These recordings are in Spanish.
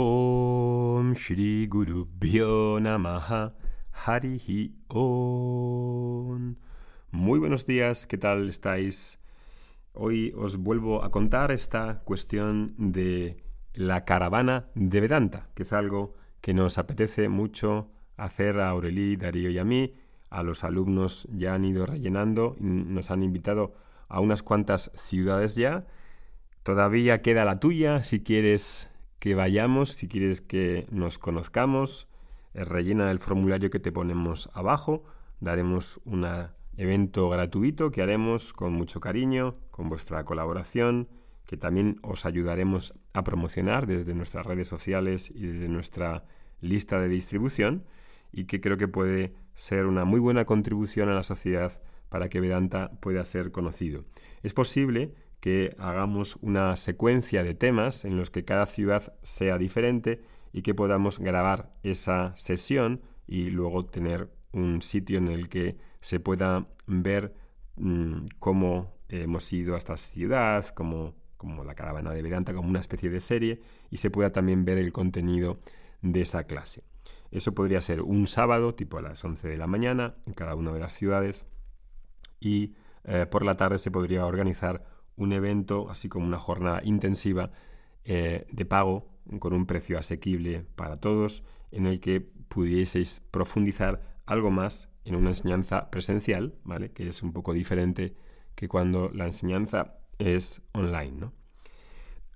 Om Shri Guru Harihi Om. Muy buenos días, ¿qué tal estáis? Hoy os vuelvo a contar esta cuestión de la caravana de Vedanta, que es algo que nos apetece mucho hacer a Aurelí, Darío y a mí. A los alumnos ya han ido rellenando, nos han invitado a unas cuantas ciudades ya. Todavía queda la tuya si quieres que vayamos, si quieres que nos conozcamos. Eh, rellena el formulario que te ponemos abajo. Daremos un evento gratuito que haremos con mucho cariño, con vuestra colaboración, que también os ayudaremos a promocionar desde nuestras redes sociales y desde nuestra lista de distribución y que creo que puede ser una muy buena contribución a la sociedad para que Vedanta pueda ser conocido. Es posible que hagamos una secuencia de temas en los que cada ciudad sea diferente y que podamos grabar esa sesión y luego tener un sitio en el que se pueda ver mm, cómo hemos ido a esta ciudad, como, como la caravana de Vedanta, como una especie de serie, y se pueda también ver el contenido de esa clase. Eso podría ser un sábado, tipo a las 11 de la mañana, en cada una de las ciudades, y eh, por la tarde se podría organizar un evento, así como una jornada intensiva eh, de pago con un precio asequible para todos, en el que pudieseis profundizar algo más en una enseñanza presencial, ¿vale? que es un poco diferente que cuando la enseñanza es online.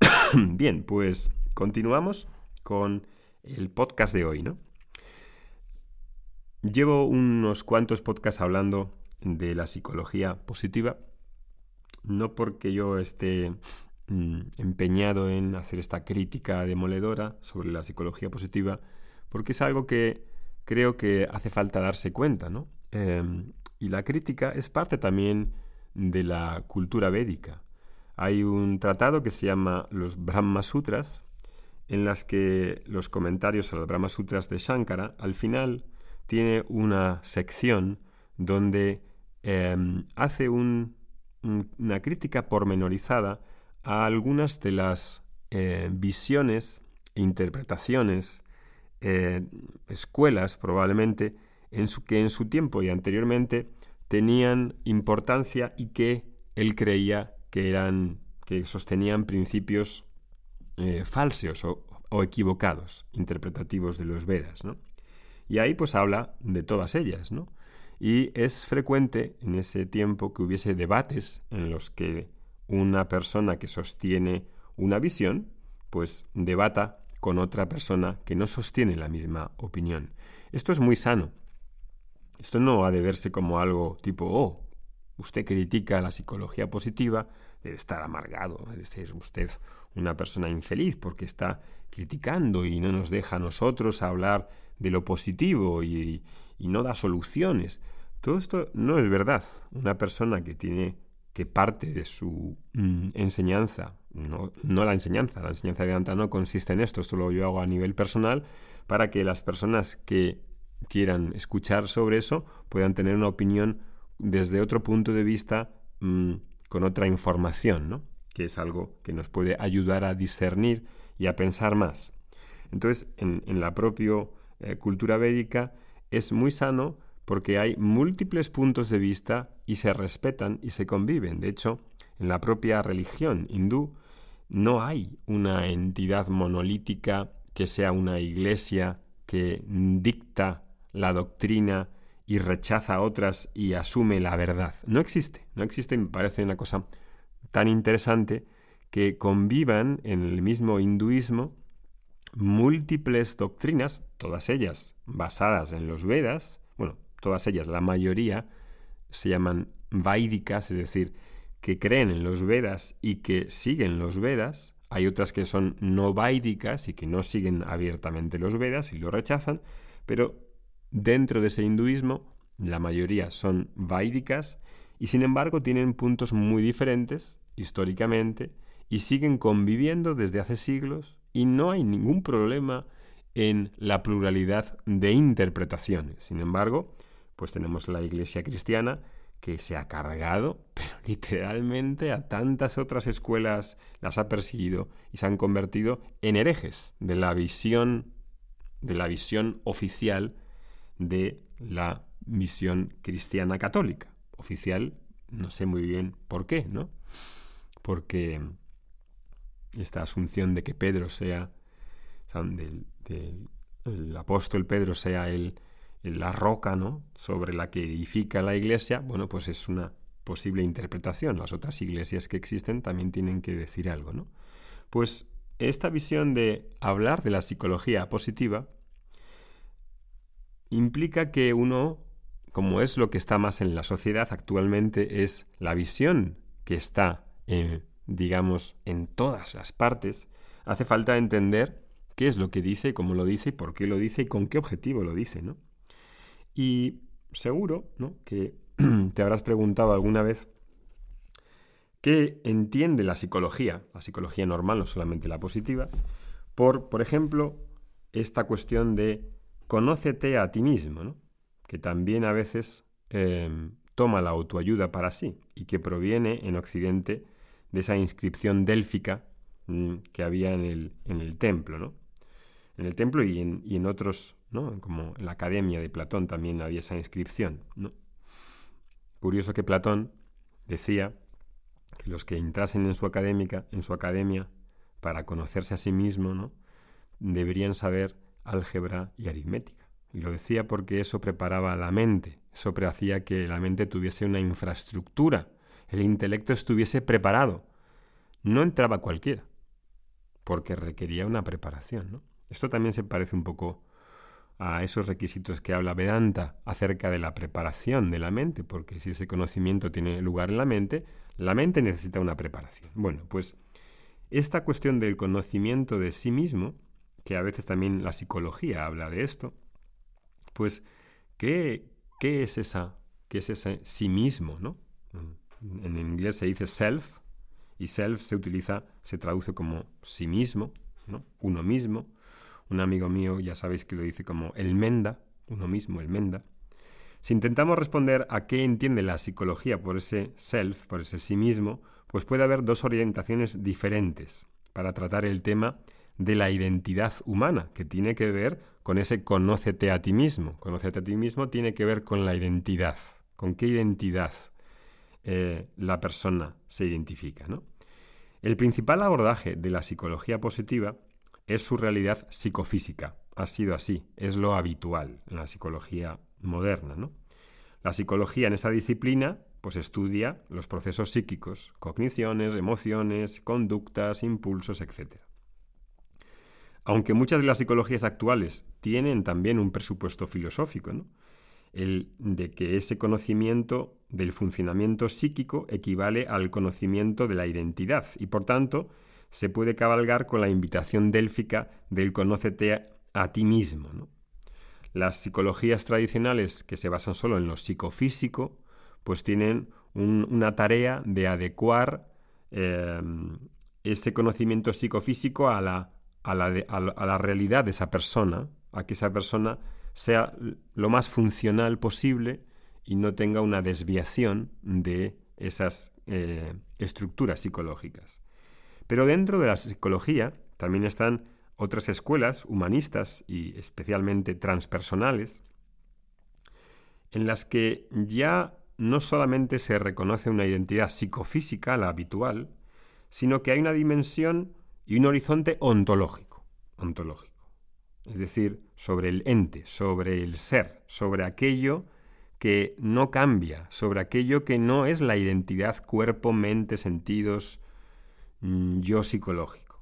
Bien, pues continuamos con el podcast de hoy. ¿no? Llevo unos cuantos podcasts hablando de la psicología positiva no porque yo esté mm, empeñado en hacer esta crítica demoledora sobre la psicología positiva, porque es algo que creo que hace falta darse cuenta, ¿no? Em, y la crítica es parte también de la cultura védica. Hay un tratado que se llama los Brahma Sutras, en las que los comentarios a los Brahma Sutras de Shankara, al final, tiene una sección donde em, hace un una crítica pormenorizada a algunas de las eh, visiones e interpretaciones, eh, escuelas probablemente, en su, que en su tiempo y anteriormente tenían importancia y que él creía que eran que sostenían principios eh, falsos o, o, equivocados, interpretativos de los Vedas, ¿no? Y ahí pues habla de todas ellas, ¿no? Y es frecuente en ese tiempo que hubiese debates en los que una persona que sostiene una visión, pues debata con otra persona que no sostiene la misma opinión. Esto es muy sano. Esto no ha de verse como algo tipo, oh, usted critica la psicología positiva, debe estar amargado, debe ser usted una persona infeliz porque está criticando y no nos deja a nosotros hablar de lo positivo y, y no da soluciones. Todo esto no es verdad. Una persona que tiene que parte de su mm, enseñanza, no, no, la enseñanza, la enseñanza de Vedanta no consiste en esto, esto lo yo hago a nivel personal, para que las personas que quieran escuchar sobre eso puedan tener una opinión desde otro punto de vista, mm, con otra información, ¿no? que es algo que nos puede ayudar a discernir y a pensar más. Entonces, en, la propia eh, cultura védica es muy sano porque hay múltiples puntos de vista y se respetan y se conviven. De hecho, en la propia religión hindú no hay una entidad monolítica que sea una iglesia que dicta la doctrina y rechaza otras y asume la verdad. No existe, no existe, me parece una cosa tan interesante que convivan en el mismo hinduismo múltiples doctrinas, todas ellas basadas en los Vedas, bueno, todas ellas, la mayoría, se llaman Vaidicas, es decir, que creen en los Vedas y que siguen los Vedas. Hay otras que son no Vaidicas y que no siguen abiertamente los Vedas y lo rechazan, pero dentro de ese hinduismo la mayoría son Vaidicas y sin embargo tienen puntos muy diferentes históricamente y siguen conviviendo desde hace siglos y no hay ningún problema en la pluralidad de interpretaciones. Sin embargo, pues tenemos la iglesia cristiana que se ha cargado, pero literalmente a tantas otras escuelas las ha perseguido y se han convertido en herejes de la visión de la visión oficial de la misión cristiana católica. Oficial, no sé muy bien por qué, ¿no? Porque esta asunción de que Pedro sea, del, el apóstol Pedro sea el, la roca, ¿no? Sobre la que edifica la iglesia, bueno, pues es una posible interpretación. Las otras iglesias que existen también tienen que decir algo, ¿no? Pues esta visión de hablar de la psicología positiva implica que uno, como es lo que está más en la sociedad actualmente, es la visión que está, digamos, en todas las partes, hace falta entender qué es lo que dice, cómo lo dice, y por qué lo dice y con qué objetivo lo dice, ¿no? Y seguro, ¿no? Que te habrás preguntado alguna vez qué entiende la psicología, la psicología normal, no solamente la positiva, por, por ejemplo, esta cuestión de conócete a ti mismo, ¿no? que también a veces em, toma la autoayuda para sí y que proviene en Occidente de esa inscripción délfica mm, que había en el, en el templo, ¿no? En el templo y en, y en otros, ¿no? Como en la academia de Platón también había esa inscripción, ¿no? Curioso que Platón decía que los que entrasen en su académica, en su academia, para conocerse a sí mismo, ¿no? deberían saber álgebra y aritmética. Y lo decía porque eso preparaba la mente, eso hacía que la mente tuviese una infraestructura, el intelecto estuviese preparado. No entraba cualquiera, porque requería una preparación. Esto también se parece un poco a esos requisitos que habla Vedanta acerca de la preparación de la mente, porque si ese conocimiento tiene lugar en la mente, la mente necesita una preparación. Bueno, pues esta cuestión del conocimiento de sí mismo que a veces también la psicología habla de esto, pues, ¿qué, qué es esa, qué es ese sí mismo, no? En inglés se dice self, y self se utiliza, se traduce como sí mismo, ¿no? Uno mismo. Un amigo mío, ya sabéis que lo dice como el menda, uno mismo, el menda. Si intentamos responder a qué entiende la psicología por ese self, por ese sí mismo, pues puede haber dos orientaciones diferentes para tratar el tema de la identidad humana, que tiene que ver con ese conócete a ti mismo. Conócete a ti mismo tiene que ver con la identidad, con qué identidad eh, la persona se identifica. ¿no? El principal abordaje de la psicología positiva es su realidad psicofísica. Ha sido así, es lo habitual en la psicología moderna. ¿no? La psicología en esa disciplina pues estudia los procesos psíquicos, cogniciones, emociones, conductas, impulsos, etc. Aunque muchas de las psicologías actuales tienen también un presupuesto filosófico, ¿no? el de que ese conocimiento del funcionamiento psíquico equivale al conocimiento de la identidad y por tanto se puede cabalgar con la invitación délfica del conócete a, ti mismo. Las psicologías tradicionales que se basan solo en lo psicofísico pues tienen una tarea de adecuar eh, ese conocimiento psicofísico a la a la, realidad de esa persona, a que esa persona sea lo más funcional posible y no tenga una desviación de esas eh, estructuras psicológicas. Pero dentro de la psicología también están otras escuelas humanistas y especialmente transpersonales, en las que ya no solamente se reconoce una identidad psicofísica, la habitual, sino que hay una dimensión y un horizonte ontológico, ontológico, es decir, sobre el ente, sobre el ser, sobre aquello que no cambia, sobre aquello que no es la identidad cuerpo, mente, sentidos, mm, yo psicológico.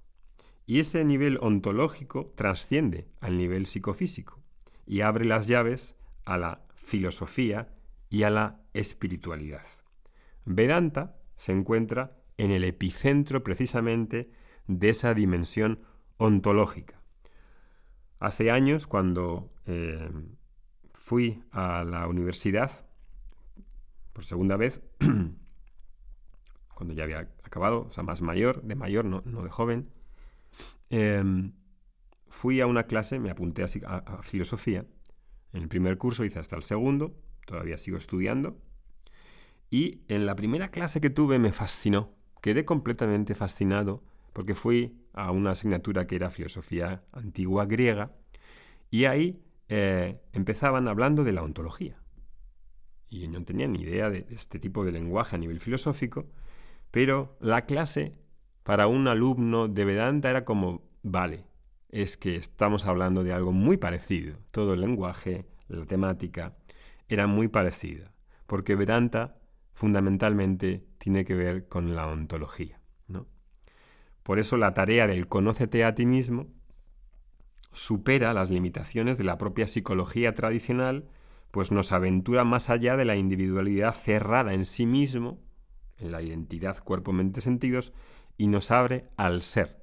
Y ese nivel ontológico trasciende al nivel psicofísico y abre las llaves a la filosofía y a la espiritualidad. Vedanta se encuentra en el epicentro precisamente de esa dimensión ontológica. Hace años, cuando eh, fui a la universidad, por segunda vez, cuando ya había acabado, o sea, más mayor, de mayor, no, de joven, em, fui a una clase, me apunté a, a, filosofía. En el primer curso hice hasta el segundo, todavía sigo estudiando. Y en la primera clase que tuve me fascinó, quedé completamente fascinado porque fui a una asignatura que era filosofía antigua griega y ahí eh, empezaban hablando de la ontología. Y yo no tenía ni idea de este tipo de lenguaje a nivel filosófico, pero la clase para un alumno de Vedanta era como, vale, es que estamos hablando de algo muy parecido. Todo el lenguaje, la temática, era muy parecida, porque Vedanta fundamentalmente tiene que ver con la ontología. ¿no? Por eso la tarea del conócete a ti mismo supera las limitaciones de la propia psicología tradicional, pues nos aventura más allá de la individualidad cerrada en sí mismo, en la identidad cuerpo-mente-sentidos, y nos abre al ser,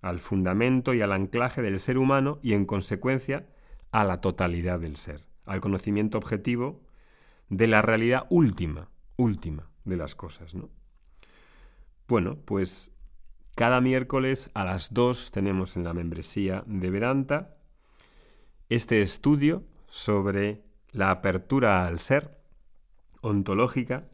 al fundamento y al anclaje del ser humano y en consecuencia a la totalidad del ser, al conocimiento objetivo de la realidad última, última de las cosas, ¿no? Bueno, pues cada miércoles a las 2 tenemos en la membresía de Vedanta este estudio sobre la apertura al ser ontológica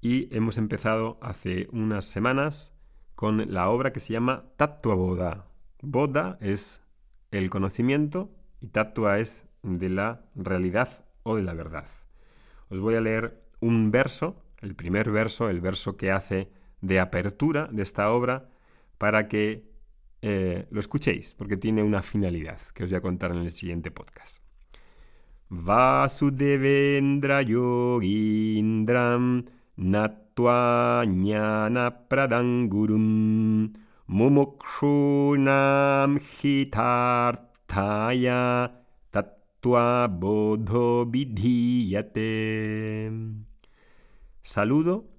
y hemos empezado hace unas semanas con la obra que se llama Tattva Bodha. Bodha es el conocimiento y Tattva es de la realidad o de la verdad. Os voy a leer un verso, el primer verso, el verso que hace de apertura de esta obra, para que eh, lo escuchéis, porque tiene una finalidad que os voy a contar en el siguiente podcast. Vasudevendra Yogindram Natva pradangurum mumukshunam hitarthaya tattva. Saludo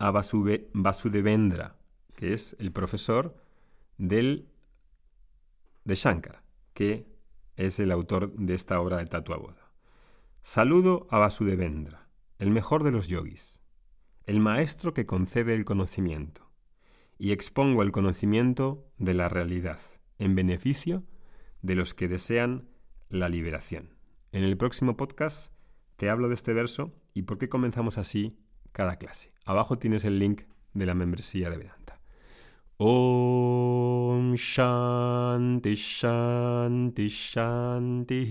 a Vasudevendra, que es el profesor del, de Shankara, que es el autor de esta obra de Tatua Bodha. Saludo a Vasudevendra el mejor de los yogis, el maestro que concede el conocimiento, y expongo el conocimiento de la realidad en beneficio de los que desean la liberación. En el próximo podcast te hablo de este verso y por qué comenzamos así cada clase. Abajo tienes el link de la membresía de Vedanta. Om Shanti Shanti Shanti